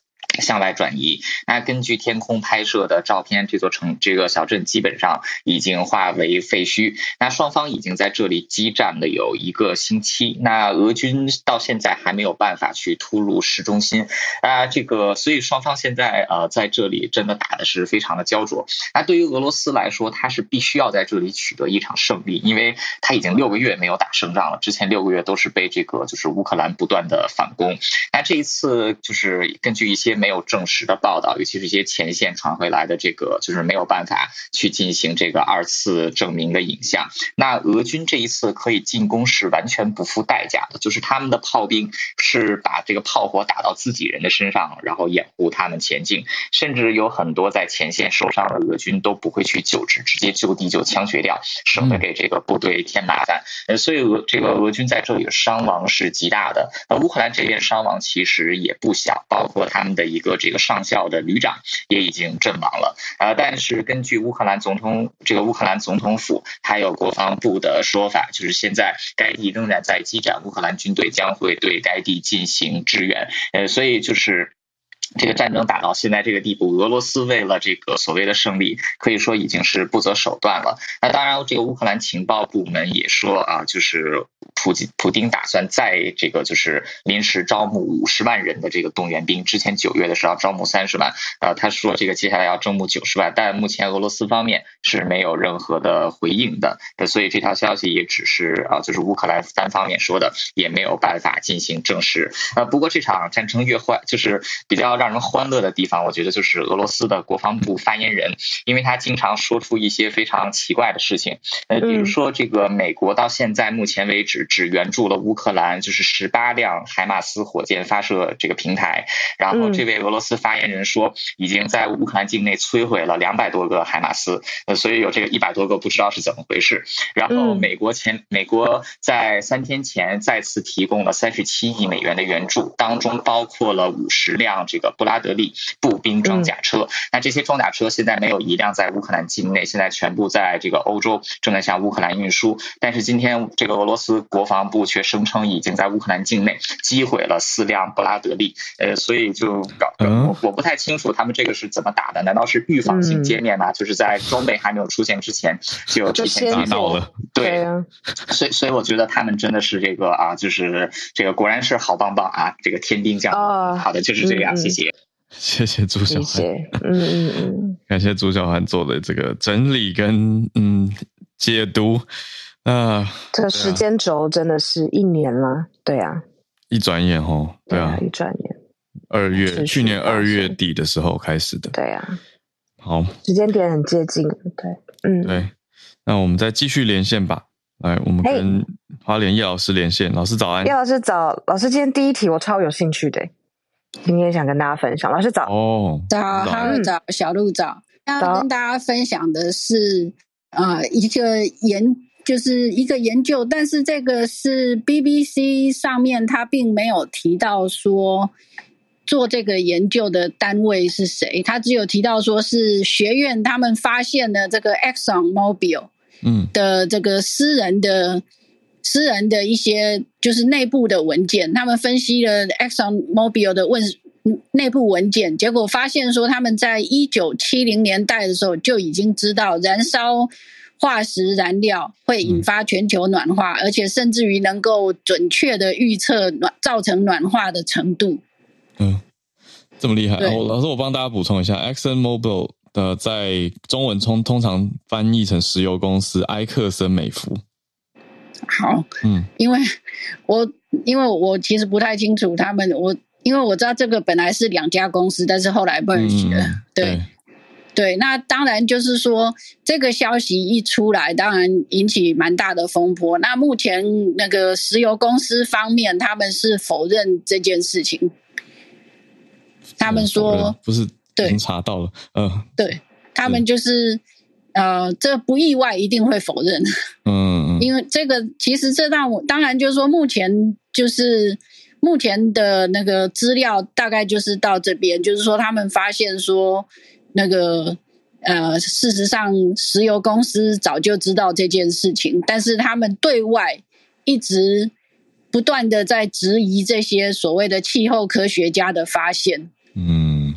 向外转移。那根据天空拍摄的照片，这座城这个小镇基本上已经化为废墟。那双方已经在这里激战了有一个星期。那俄军到现在还没有办法去突入市中心啊，这个所以双方现在呃在这里真的打的是非常的焦灼。那对于俄罗斯来说，他是必须要在这里取得一场胜利，因为他已经六个月没有打胜仗了。之前六个月都是被这个就是乌克兰不断的反攻。那这一次就是根据一些。没有证实的报道，尤其是一些前线传回来的这个，就是没有办法去进行这个二次证明的影像。那俄军这一次可以进攻是完全不付代价的，就是他们的炮兵是把这个炮火打到自己人的身上，然后掩护他们前进。甚至有很多在前线受伤的俄军都不会去救治，直接就地就枪决掉，省得给这个部队添麻烦。呃，所以俄这个俄军在这里的伤亡是极大的。而乌克兰这边伤亡其实也不小，包括他们的。一个这个上校的旅长也已经阵亡了，呃，但是根据乌克兰总统这个乌克兰总统府还有国防部的说法，就是现在该地仍然在激战，乌克兰军队将会对该地进行支援，呃，所以就是。这个战争打到现在这个地步，俄罗斯为了这个所谓的胜利，可以说已经是不择手段了。那当然，这个乌克兰情报部门也说啊，就是普京普丁打算在这个就是临时招募五十万人的这个动员兵。之前九月的时候招募三十万，呃，他说这个接下来要招募九十万，但目前俄罗斯方面是没有任何的回应的。所以这条消息也只是啊，就是乌克兰单方面说的，也没有办法进行证实。呃，不过这场战争越坏，就是比较。让人欢乐的地方，我觉得就是俄罗斯的国防部发言人，因为他经常说出一些非常奇怪的事情。呃，比如说这个美国到现在目前为止只援助了乌克兰就是十八辆海马斯火箭发射这个平台，然后这位俄罗斯发言人说已经在乌克兰境内摧毁了两百多个海马斯，呃，所以有这个一百多个不知道是怎么回事。然后美国前美国在三天前再次提供了三十七亿美元的援助，当中包括了五十辆这个。布拉德利步兵装甲车，那这些装甲车现在没有一辆在乌克兰境内，现在全部在这个欧洲正在向乌克兰运输。但是今天这个俄罗斯国防部却声称已经在乌克兰境内击毁了四辆布拉德利，呃，所以就搞，我我不太清楚他们这个是怎么打的？难道是预防性歼灭吗？就是在装备还没有出现之前就提前打到了？对，所以所以我觉得他们真的是这个啊，就是这个果然是好棒棒啊，这个天兵将领。好的，就是这样，谢谢。谢谢朱小涵，嗯嗯嗯，感谢朱小涵做的这个整理跟嗯解读啊，这个时间轴真的是一年了，对啊，一转眼哦，对啊，一转眼，二月去年二月底的时候开始的，对啊，好，时间点很接近，对，嗯，对，那我们再继续连线吧，来，我们跟花莲叶老师连线，老师早安，叶老师早，老师今天第一题我超有兴趣的。今天想跟大家分享，老师早。哦，早，哈喽早，小鹿早。要跟大家分享的是，呃，一个研，就是一个研究，但是这个是 BBC 上面他并没有提到说做这个研究的单位是谁，他只有提到说是学院他们发现了这个 Exxon Mobil 嗯的这个私人的。私人的一些就是内部的文件，他们分析了 Exxon Mobil 的问内部文件，结果发现说他们在一九七零年代的时候就已经知道燃烧化石燃料会引发全球暖化，嗯、而且甚至于能够准确的预测暖造成暖化的程度。嗯，这么厉害。我老师，我帮大家补充一下，Exxon Mobil 的在中文通通常翻译成石油公司埃克森美孚。好，嗯，因为我因为我其实不太清楚他们，我因为我知道这个本来是两家公司，但是后来 merge 了，对，对，那当然就是说，这个消息一出来，当然引起蛮大的风波。那目前那个石油公司方面，他们是否认这件事情？他们说不是，对，已经查到了，嗯，对他们就是，呃，这不意外，一定会否认，嗯，因为这个其实这让我当然就是说，目前就是目前的那个资料大概就是到这边，就是说他们发现说。那个呃，事实上，石油公司早就知道这件事情，但是他们对外一直不断的在质疑这些所谓的气候科学家的发现。嗯，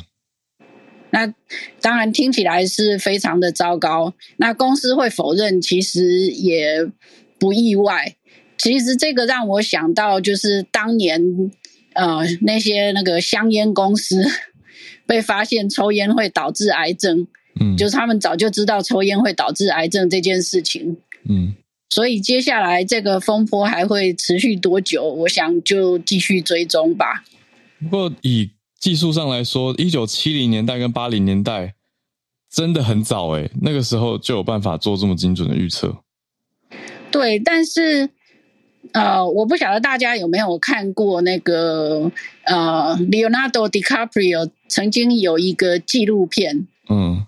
那当然听起来是非常的糟糕。那公司会否认，其实也不意外。其实这个让我想到，就是当年呃那些那个香烟公司。被发现抽烟会导致癌症，嗯，就是他们早就知道抽烟会导致癌症这件事情，嗯，所以接下来这个风波还会持续多久？我想就继续追踪吧。不过以技术上来说，一九七零年代跟八零年代真的很早诶，那个时候就有办法做这么精准的预测。对，但是。呃，我不晓得大家有没有看过那个呃，Leonardo DiCaprio 曾经有一个纪录片，嗯，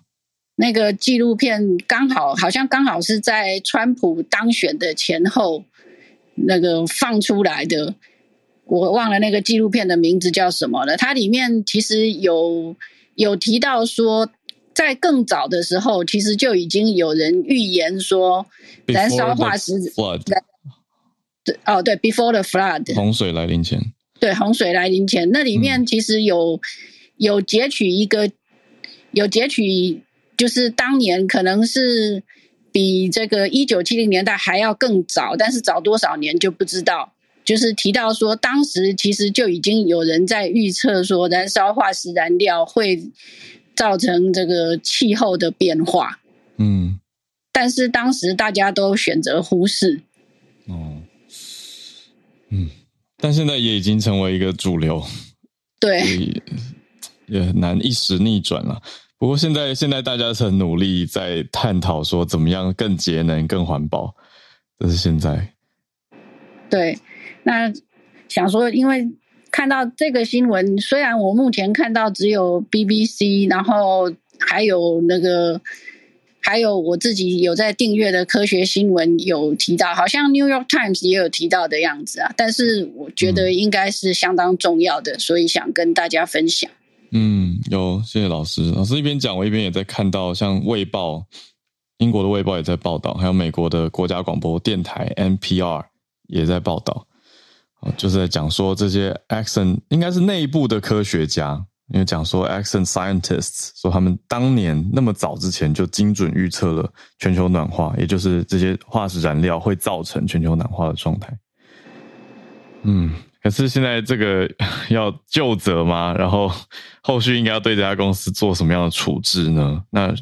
那个纪录片刚好好像刚好是在川普当选的前后那个放出来的，我忘了那个纪录片的名字叫什么了。它里面其实有有提到说，在更早的时候，其实就已经有人预言说，燃烧化石。哦，对，Before the flood，洪水来临前，对，洪水来临前，那里面其实有、嗯、有截取一个，有截取，就是当年可能是比这个一九七零年代还要更早，但是早多少年就不知道。就是提到说，当时其实就已经有人在预测说，燃烧化石燃料会造成这个气候的变化。嗯，但是当时大家都选择忽视。哦。嗯，但现在也已经成为一个主流，对，也很难一时逆转了。不过现在现在大家是很努力在探讨说怎么样更节能、更环保，这是现在。对，那想说，因为看到这个新闻，虽然我目前看到只有 BBC，然后还有那个。还有我自己有在订阅的科学新闻有提到，好像 New York Times 也有提到的样子啊。但是我觉得应该是相当重要的，所以想跟大家分享。嗯，有，谢谢老师。老师一边讲，我一边也在看到，像《卫报》、英国的《卫报》也在报道，还有美国的国家广播电台 NPR 也在报道，就是在讲说这些 Exxon 应该是内部的科学家。因为讲说，Exxon scientists 说他们当年那么早之前就精准预测了全球暖化，也就是这些化石燃料会造成全球暖化的状态。嗯，可是现在这个 要就责吗？然后后续应该要对这家公司做什么样的处置呢？那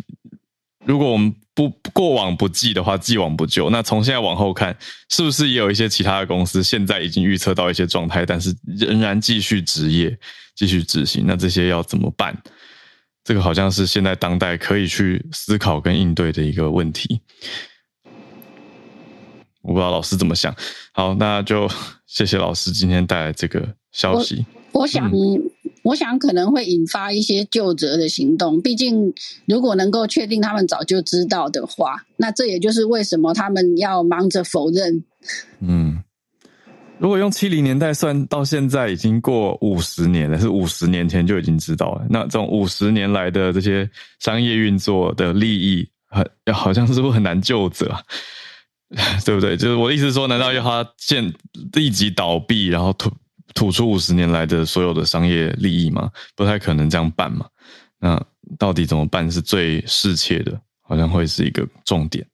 如果我们不过往不计的话，既往不咎，那从现在往后看，是不是也有一些其他的公司现在已经预测到一些状态，但是仍然继续执业？继续执行，那这些要怎么办？这个好像是现在当代可以去思考跟应对的一个问题。我不知道老师怎么想。好，那就 谢谢老师今天带来这个消息。我，我想，嗯、我想可能会引发一些究责的行动。毕竟，如果能够确定他们早就知道的话，那这也就是为什么他们要忙着否认。嗯。如果用七零年代算，到现在已经过五十年了，是五十年前就已经知道了。那这种五十年来的这些商业运作的利益，很好像是不是很难救责，对不对？就是我的意思是说，难道要他现立即倒闭，然后吐吐出五十年来的所有的商业利益吗？不太可能这样办嘛。那到底怎么办是最适切的？好像会是一个重点。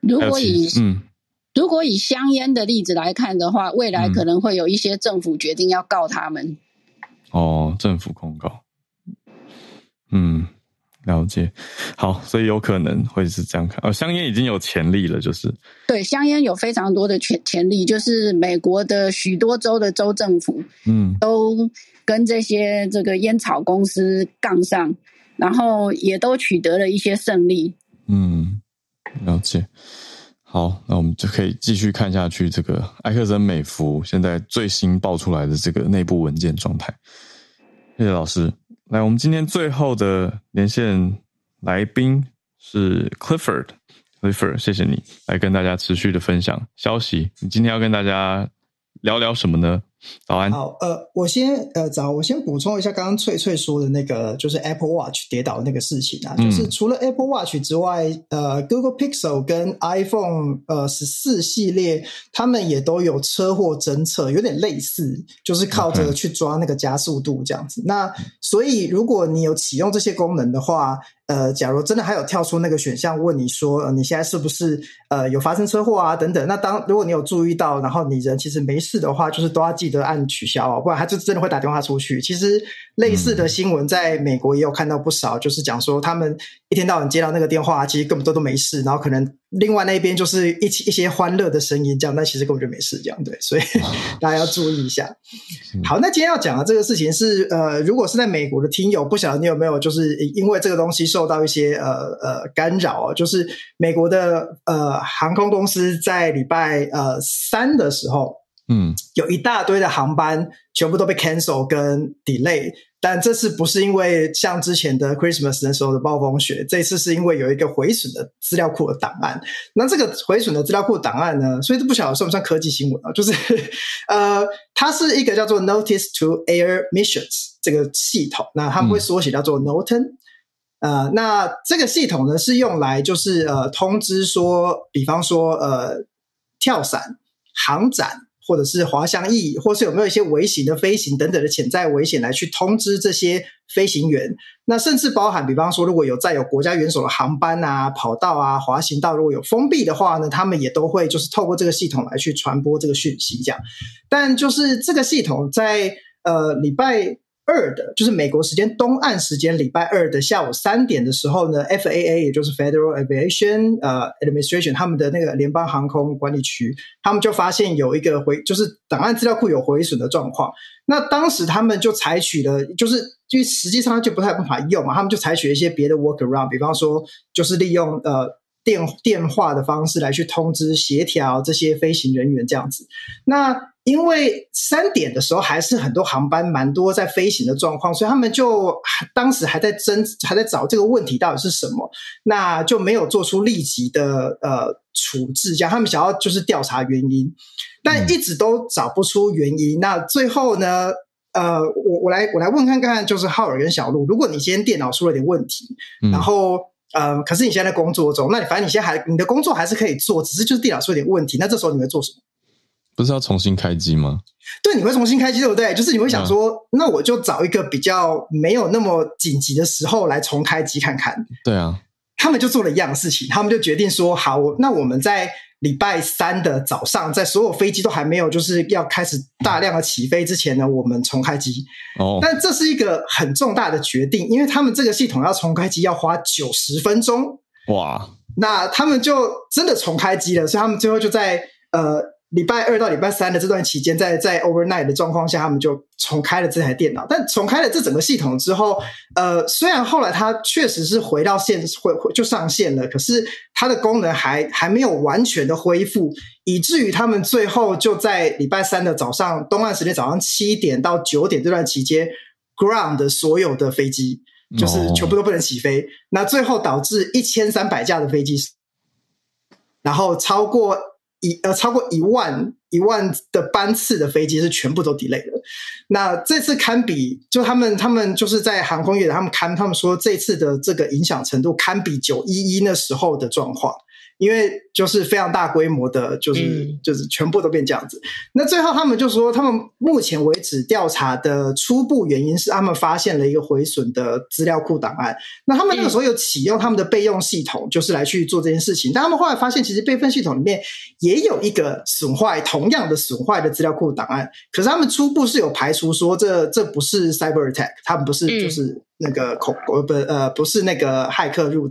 如果以嗯。如果以香烟的例子来看的话，未来可能会有一些政府决定要告他们。嗯、哦，政府控告。嗯，了解。好，所以有可能会是这样看。哦，香烟已经有潜力了，就是对香烟有非常多的潜潜力，就是美国的许多州的州政府，嗯，都跟这些这个烟草公司杠上。然后也都取得了一些胜利。嗯，了解。好，那我们就可以继续看下去。这个埃克森美孚现在最新爆出来的这个内部文件状态。谢谢老师。来，我们今天最后的连线来宾是 Clifford。Clifford，谢谢你来跟大家持续的分享消息。你今天要跟大家聊聊什么呢？早安。好，呃，我先呃早，我先补充一下刚刚翠翠说的那个，就是 Apple Watch 跌倒的那个事情啊，嗯、就是除了 Apple Watch 之外，呃，Google Pixel 跟 iPhone 呃十四系列，他们也都有车祸侦测，有点类似，就是靠着去抓那个加速度这样子。那所以如果你有启用这些功能的话，呃，假如真的还有跳出那个选项问你说，呃，你现在是不是呃有发生车祸啊等等？那当如果你有注意到，然后你人其实没事的话，就是都要记记得按取消哦，不然他就真的会打电话出去。其实类似的新闻在美国也有看到不少，就是讲说他们一天到晚接到那个电话，其实根本都都没事，然后可能。另外那边就是一起一些欢乐的声音，这样，但其实根本就没事，这样对，所以 大家要注意一下。好，那今天要讲的这个事情是，呃，如果是在美国的听友，不晓得你有没有就是因为这个东西受到一些呃呃干扰，就是美国的呃航空公司在礼拜呃三的时候，嗯，有一大堆的航班全部都被 cancel 跟 delay。但这次不是因为像之前的 Christmas 那时候的暴风雪，这次是因为有一个毁损的资料库的档案。那这个毁损的资料库档案呢，所以都不晓得算不算科技新闻啊？就是 呃，它是一个叫做 Notice to Air Missions 这个系统，那他们会缩写叫做 NOTAN、嗯。呃，那这个系统呢是用来就是呃通知说，比方说呃跳伞、航展。或者是滑翔翼，或是有没有一些微型的飞行等等的潜在危险，来去通知这些飞行员。那甚至包含，比方说，如果有载有国家元首的航班啊、跑道啊、滑行道，如果有封闭的话呢，他们也都会就是透过这个系统来去传播这个讯息，这样。但就是这个系统在呃礼拜。二的，就是美国时间东岸时间礼拜二的下午三点的时候呢，FAA 也就是 Federal Aviation 呃 Administration 他们的那个联邦航空管理局，他们就发现有一个回，就是档案资料库有毁损的状况。那当时他们就采取了，就是就实际上就不太办法用嘛，他们就采取了一些别的 workaround，比方说就是利用呃电电话的方式来去通知协调这些飞行人员这样子。那因为三点的时候还是很多航班蛮多在飞行的状况，所以他们就当时还在争，还在找这个问题到底是什么，那就没有做出立即的呃处置，这样他们想要就是调查原因，但一直都找不出原因。那最后呢，呃，我我来我来问看看，就是浩尔跟小路，如果你今天电脑出了点问题，然后呃，可是你现在在工作中，那你反正你现在还你的工作还是可以做，只是就是电脑出了点问题，那这时候你会做什么？不是要重新开机吗？对，你会重新开机，对不对？就是你会想说，嗯、那我就找一个比较没有那么紧急的时候来重开机看看。对啊，他们就做了一样的事情，他们就决定说，好，那我们在礼拜三的早上，在所有飞机都还没有就是要开始大量的起飞之前呢，我们重开机。哦，但这是一个很重大的决定，因为他们这个系统要重开机要花九十分钟。哇，那他们就真的重开机了，所以他们最后就在呃。礼拜二到礼拜三的这段期间，在在 overnight 的状况下，他们就重开了这台电脑。但重开了这整个系统之后，呃，虽然后来它确实是回到线，回回就上线了，可是它的功能还还没有完全的恢复，以至于他们最后就在礼拜三的早上，东岸时间早上七点到九点这段期间，ground 所有的飞机就是全部都不能起飞。Oh. 那最后导致一千三百架的飞机，然后超过。一呃，超过一万一万的班次的飞机是全部都 delay 的。那这次堪比，就他们他们就是在航空业，他们看他们说这次的这个影响程度堪比九一一那时候的状况。因为就是非常大规模的，就是、嗯、就是全部都变这样子。那最后他们就说，他们目前为止调查的初步原因是，他们发现了一个毁损的资料库档案。那他们那个时候有启用他们的备用系统，就是来去做这件事情。但他们后来发现，其实备份系统里面也有一个损坏，同样的损坏的资料库档案。可是他们初步是有排除说这，这这不是 cyber attack，他们不是就是那个恐呃不呃不是那个骇客入。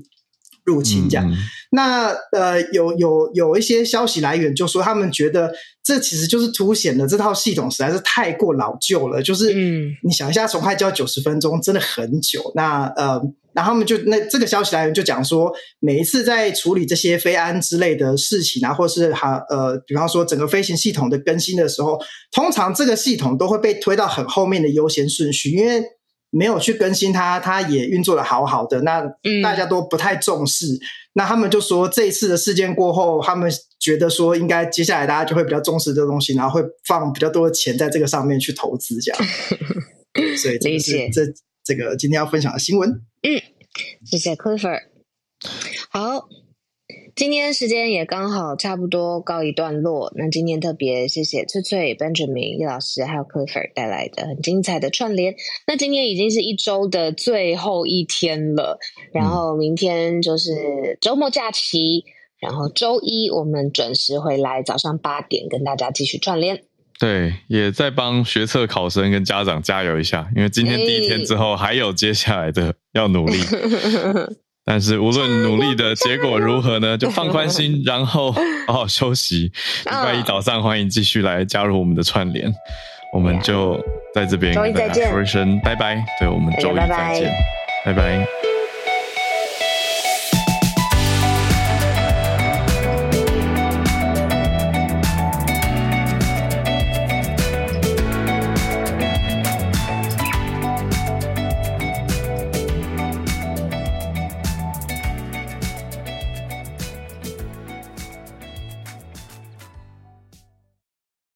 入侵这样。嗯嗯、那呃，有有有一些消息来源就说，他们觉得这其实就是凸显了这套系统实在是太过老旧了。就是，嗯，你想一下，从开机要九十分钟，真的很久。那呃，然后他们就那这个消息来源就讲说，每一次在处理这些飞安之类的事情啊，或是哈呃，比方说整个飞行系统的更新的时候，通常这个系统都会被推到很后面的优先顺序，因为。没有去更新它，它也运作的好好的，那大家都不太重视。嗯、那他们就说，这一次的事件过后，他们觉得说，应该接下来大家就会比较重视这个东西，然后会放比较多的钱在这个上面去投资，这样。所以这是，这这个今天要分享的新闻。嗯，谢谢 Clifford。好。今天时间也刚好差不多告一段落。那今天特别谢谢翠翠、Benjamin、叶老师还有 Clifford 带来的很精彩的串联。那今天已经是一周的最后一天了，然后明天就是周末假期，然后周一我们准时回来，早上八点跟大家继续串联。对，也在帮学测考生跟家长加油一下，因为今天第一天之后还有接下来的要努力。但是无论努力的结果如何呢，就放宽心，然后好好休息。礼拜一早上欢迎继续来加入我们的串联，我们就在这边跟大家说一声拜拜。对，我们周一再见，拜拜。